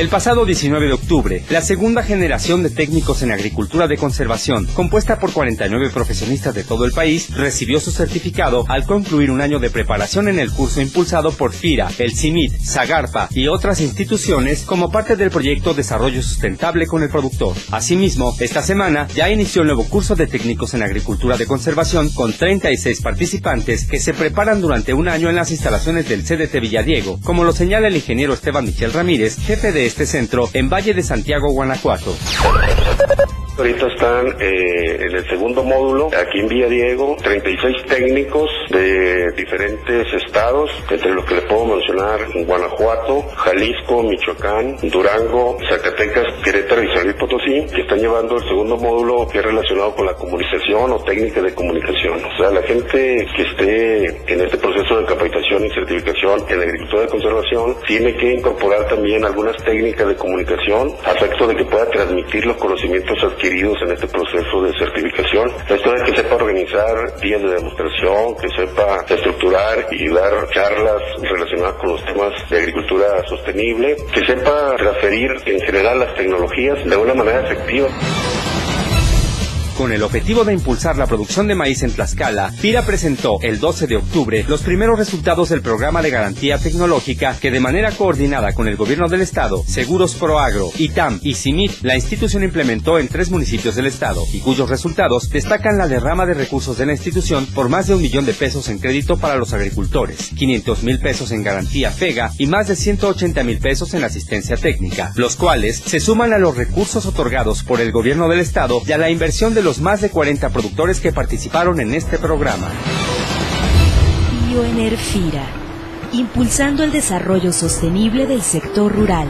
El pasado 19 de octubre, la segunda generación de técnicos en agricultura de conservación, compuesta por 49 profesionistas de todo el país, recibió su certificado al concluir un año de preparación en el curso impulsado por FIRA, el CIMIT, Zagarpa y otras instituciones como parte del proyecto Desarrollo Sustentable con el Productor. Asimismo, esta semana ya inició el nuevo curso de técnicos en agricultura de conservación con 36 participantes que se preparan durante un año en las instalaciones del CDT Villadiego, como lo señala el ingeniero Esteban Michel Ramírez, jefe de este centro en Valle de Santiago, Guanajuato. Ahorita están eh, en el segundo módulo, aquí en Villa Diego, 36 técnicos de diferentes estados, entre los que le puedo mencionar Guanajuato, Jalisco, Michoacán, Durango, Zacatecas, Querétaro y San Luis Potosí, que están llevando el segundo módulo que es relacionado con la comunicación o técnica de comunicación. O sea, la gente que esté en este proceso de capacitación y certificación en agricultura de conservación tiene que incorporar también algunas técnicas de comunicación a efecto de que pueda transmitir los conocimientos adquiridos en este proceso de certificación. Esto es que sepa organizar días de demostración, que sepa estructurar y dar charlas relacionadas con los temas de agricultura sostenible, que sepa transferir en general las tecnologías de una manera efectiva. Con el objetivo de impulsar la producción de maíz en Tlaxcala, FIRA presentó el 12 de octubre los primeros resultados del programa de garantía tecnológica que de manera coordinada con el gobierno del estado, Seguros Proagro, ITAM y CIMIT, la institución implementó en tres municipios del estado y cuyos resultados destacan la derrama de recursos de la institución por más de un millón de pesos en crédito para los agricultores, 500 mil pesos en garantía FEGA y más de 180 mil pesos en asistencia técnica, los cuales se suman a los recursos otorgados por el gobierno del estado y a la inversión de los los más de 40 productores que participaron en este programa. Bioenerfira, impulsando el desarrollo sostenible del sector rural.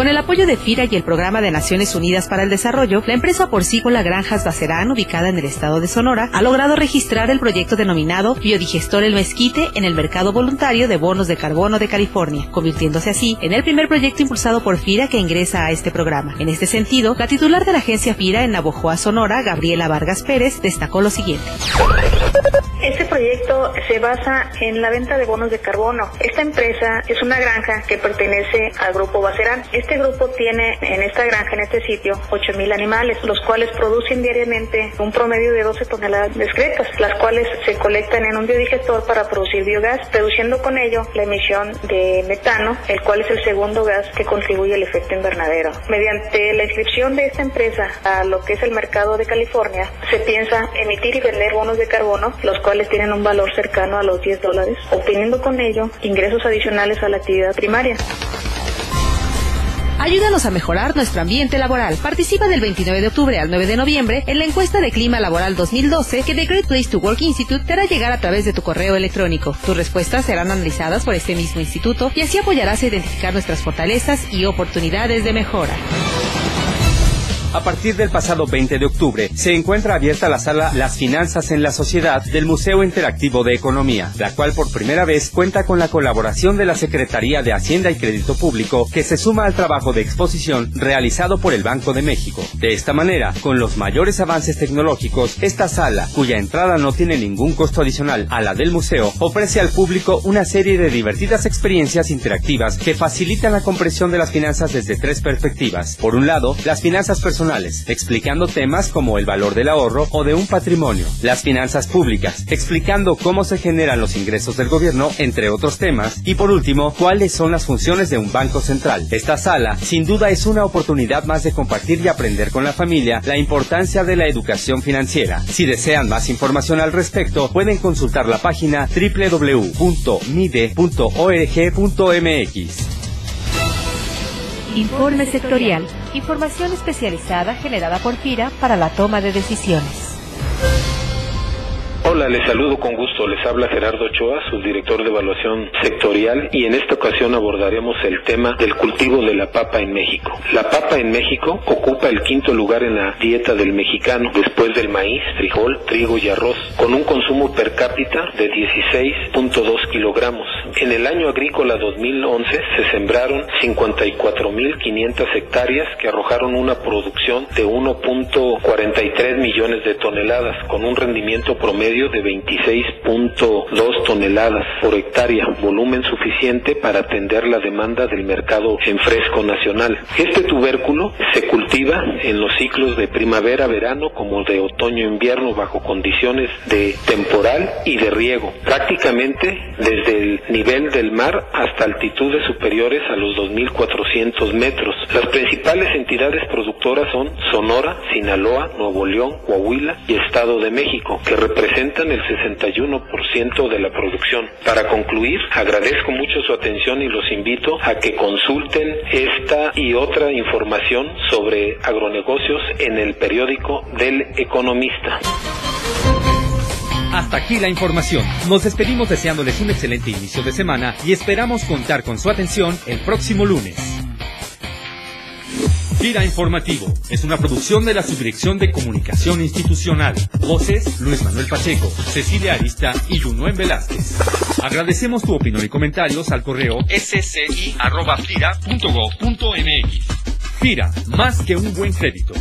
Con el apoyo de FIRA y el Programa de Naciones Unidas para el Desarrollo, la empresa porcícola Granjas Bacerán, ubicada en el estado de Sonora, ha logrado registrar el proyecto denominado Biodigestor El Mezquite en el mercado voluntario de bonos de carbono de California, convirtiéndose así en el primer proyecto impulsado por FIRA que ingresa a este programa. En este sentido, la titular de la agencia FIRA en Navojoa, Sonora, Gabriela Vargas Pérez, destacó lo siguiente. Este proyecto se basa en la venta de bonos de carbono. Esta empresa es una granja que pertenece al grupo Bacerán. Este grupo tiene en esta granja, en este sitio, 8.000 animales, los cuales producen diariamente un promedio de 12 toneladas de excretas, las cuales se colectan en un biodigestor para producir biogás, reduciendo con ello la emisión de metano, el cual es el segundo gas que contribuye al efecto invernadero. Mediante la inscripción de esta empresa a lo que es el mercado de California, se piensa emitir y vender bonos de carbono, los cuales tienen un valor cercano a los 10 dólares, obteniendo con ello ingresos adicionales a la actividad primaria. Ayúdanos a mejorar nuestro ambiente laboral. Participa del 29 de octubre al 9 de noviembre en la encuesta de clima laboral 2012 que The Great Place to Work Institute te hará llegar a través de tu correo electrónico. Tus respuestas serán analizadas por este mismo instituto y así apoyarás a identificar nuestras fortalezas y oportunidades de mejora. A partir del pasado 20 de octubre se encuentra abierta la sala Las Finanzas en la Sociedad del Museo Interactivo de Economía, la cual por primera vez cuenta con la colaboración de la Secretaría de Hacienda y Crédito Público, que se suma al trabajo de exposición realizado por el Banco de México. De esta manera, con los mayores avances tecnológicos, esta sala, cuya entrada no tiene ningún costo adicional a la del museo, ofrece al público una serie de divertidas experiencias interactivas que facilitan la comprensión de las finanzas desde tres perspectivas. Por un lado, las finanzas personales explicando temas como el valor del ahorro o de un patrimonio, las finanzas públicas, explicando cómo se generan los ingresos del gobierno, entre otros temas, y por último, cuáles son las funciones de un banco central. Esta sala, sin duda, es una oportunidad más de compartir y aprender con la familia la importancia de la educación financiera. Si desean más información al respecto, pueden consultar la página www.mide.org.mx. Informe sectorial. Información especializada generada por FIRA para la toma de decisiones. Hola, les saludo con gusto. Les habla Gerardo Ochoa, subdirector de evaluación sectorial, y en esta ocasión abordaremos el tema del cultivo de la papa en México. La papa en México ocupa el quinto lugar en la dieta del mexicano, después del maíz, frijol, trigo y arroz, con un consumo per cápita de 16.2 kilogramos. En el año agrícola 2011 se sembraron 54.500 hectáreas que arrojaron una producción de 1.43 millones de toneladas, con un rendimiento promedio de 26.2 toneladas por hectárea, volumen suficiente para atender la demanda del mercado en fresco nacional. Este tubérculo se cultiva en los ciclos de primavera-verano como de otoño-invierno bajo condiciones de temporal y de riego, prácticamente desde el nivel del mar hasta altitudes superiores a los 2.400 metros. Las principales entidades productoras son Sonora, Sinaloa, Nuevo León, Coahuila y Estado de México, que representan el 61% de la producción. Para concluir, agradezco mucho su atención y los invito a que consulten esta y otra información sobre agronegocios en el periódico del Economista. Hasta aquí la información. Nos despedimos deseándoles un excelente inicio de semana y esperamos contar con su atención el próximo lunes. Gira Informativo es una producción de la Subdirección de Comunicación Institucional. Voces Luis Manuel Pacheco, Cecilia Arista y Junuen Velázquez. Agradecemos tu opinión y comentarios al correo sci.fira.gov.mx. Fira, más que un buen crédito.